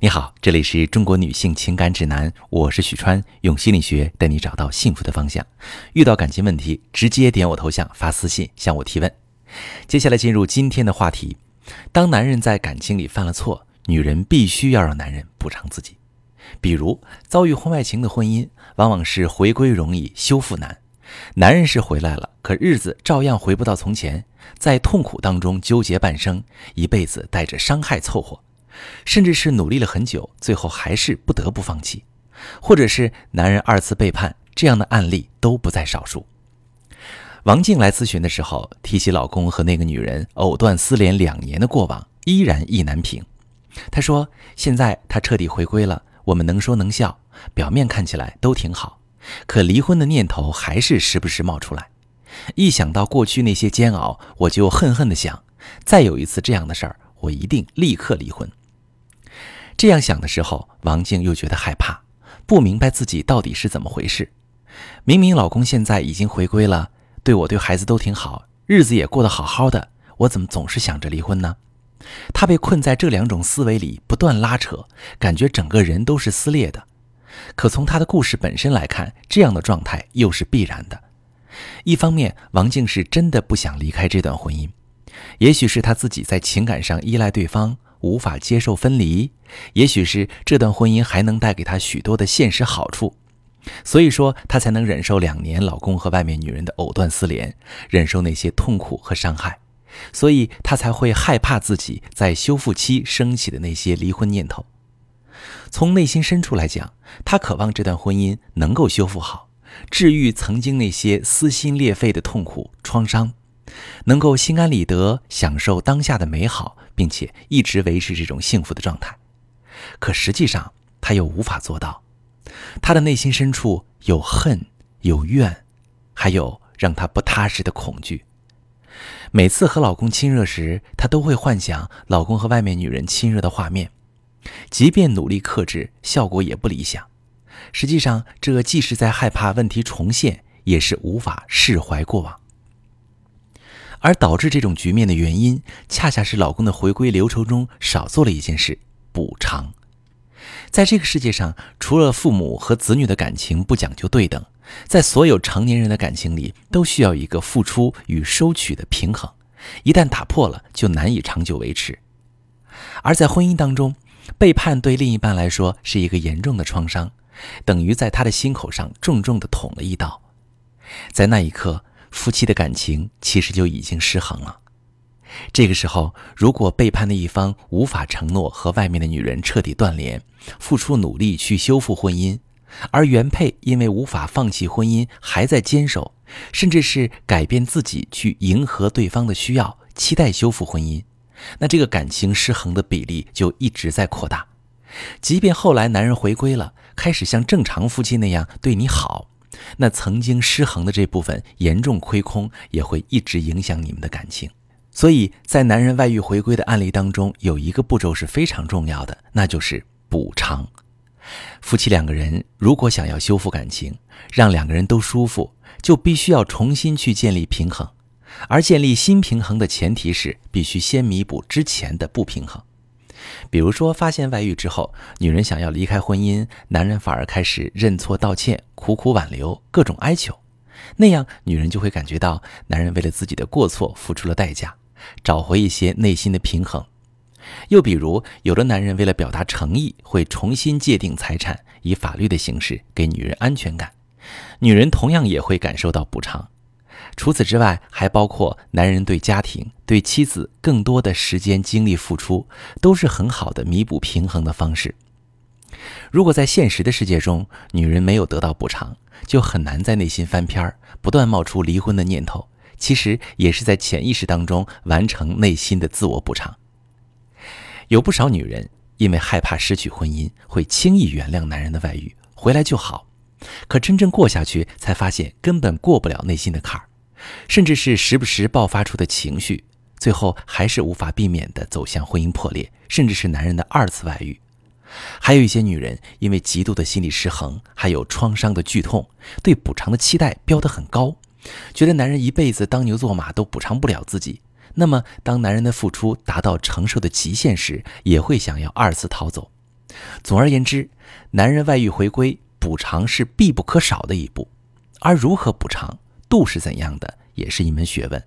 你好，这里是中国女性情感指南，我是许川，用心理学带你找到幸福的方向。遇到感情问题，直接点我头像发私信向我提问。接下来进入今天的话题：当男人在感情里犯了错，女人必须要让男人补偿自己。比如遭遇婚外情的婚姻，往往是回归容易，修复难。男人是回来了，可日子照样回不到从前，在痛苦当中纠结半生，一辈子带着伤害凑合。甚至是努力了很久，最后还是不得不放弃，或者是男人二次背叛，这样的案例都不在少数。王静来咨询的时候，提起老公和那个女人藕断丝连两年的过往，依然意难平。她说：“现在他彻底回归了，我们能说能笑，表面看起来都挺好，可离婚的念头还是时不时冒出来。一想到过去那些煎熬，我就恨恨的想，再有一次这样的事儿，我一定立刻离婚。”这样想的时候，王静又觉得害怕，不明白自己到底是怎么回事。明明老公现在已经回归了，对我对孩子都挺好，日子也过得好好的，我怎么总是想着离婚呢？她被困在这两种思维里，不断拉扯，感觉整个人都是撕裂的。可从她的故事本身来看，这样的状态又是必然的。一方面，王静是真的不想离开这段婚姻，也许是她自己在情感上依赖对方。无法接受分离，也许是这段婚姻还能带给她许多的现实好处，所以说她才能忍受两年老公和外面女人的藕断丝连，忍受那些痛苦和伤害，所以她才会害怕自己在修复期升起的那些离婚念头。从内心深处来讲，她渴望这段婚姻能够修复好，治愈曾经那些撕心裂肺的痛苦创伤。能够心安理得享受当下的美好，并且一直维持这种幸福的状态，可实际上他又无法做到。他的内心深处有恨、有怨，还有让他不踏实的恐惧。每次和老公亲热时，她都会幻想老公和外面女人亲热的画面，即便努力克制，效果也不理想。实际上，这既是在害怕问题重现，也是无法释怀过往。而导致这种局面的原因，恰恰是老公的回归流程中少做了一件事——补偿。在这个世界上，除了父母和子女的感情不讲究对等，在所有成年人的感情里，都需要一个付出与收取的平衡。一旦打破了，就难以长久维持。而在婚姻当中，背叛对另一半来说是一个严重的创伤，等于在他的心口上重重地捅了一刀。在那一刻。夫妻的感情其实就已经失衡了。这个时候，如果背叛的一方无法承诺和外面的女人彻底断联，付出努力去修复婚姻，而原配因为无法放弃婚姻还在坚守，甚至是改变自己去迎合对方的需要，期待修复婚姻，那这个感情失衡的比例就一直在扩大。即便后来男人回归了，开始像正常夫妻那样对你好。那曾经失衡的这部分严重亏空，也会一直影响你们的感情。所以在男人外遇回归的案例当中，有一个步骤是非常重要的，那就是补偿。夫妻两个人如果想要修复感情，让两个人都舒服，就必须要重新去建立平衡。而建立新平衡的前提是，必须先弥补之前的不平衡。比如说，发现外遇之后，女人想要离开婚姻，男人反而开始认错道歉、苦苦挽留、各种哀求，那样女人就会感觉到男人为了自己的过错付出了代价，找回一些内心的平衡。又比如，有的男人为了表达诚意，会重新界定财产，以法律的形式给女人安全感，女人同样也会感受到补偿。除此之外，还包括男人对家庭、对妻子更多的时间精力付出，都是很好的弥补平衡的方式。如果在现实的世界中，女人没有得到补偿，就很难在内心翻篇儿，不断冒出离婚的念头。其实也是在潜意识当中完成内心的自我补偿。有不少女人因为害怕失去婚姻，会轻易原谅男人的外遇，回来就好。可真正过下去，才发现根本过不了内心的坎儿。甚至是时不时爆发出的情绪，最后还是无法避免的走向婚姻破裂，甚至是男人的二次外遇。还有一些女人因为极度的心理失衡，还有创伤的剧痛，对补偿的期待标得很高，觉得男人一辈子当牛做马都补偿不了自己。那么，当男人的付出达到承受的极限时，也会想要二次逃走。总而言之，男人外遇回归补偿是必不可少的一步，而如何补偿，度是怎样的，也是一门学问。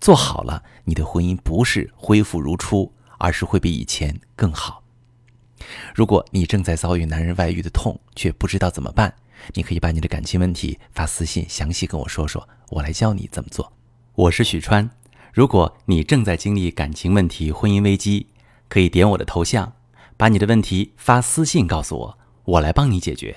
做好了，你的婚姻不是恢复如初，而是会比以前更好。如果你正在遭遇男人外遇的痛，却不知道怎么办，你可以把你的感情问题发私信，详细跟我说说，我来教你怎么做。我是许川，如果你正在经历感情问题、婚姻危机，可以点我的头像，把你的问题发私信告诉我，我来帮你解决。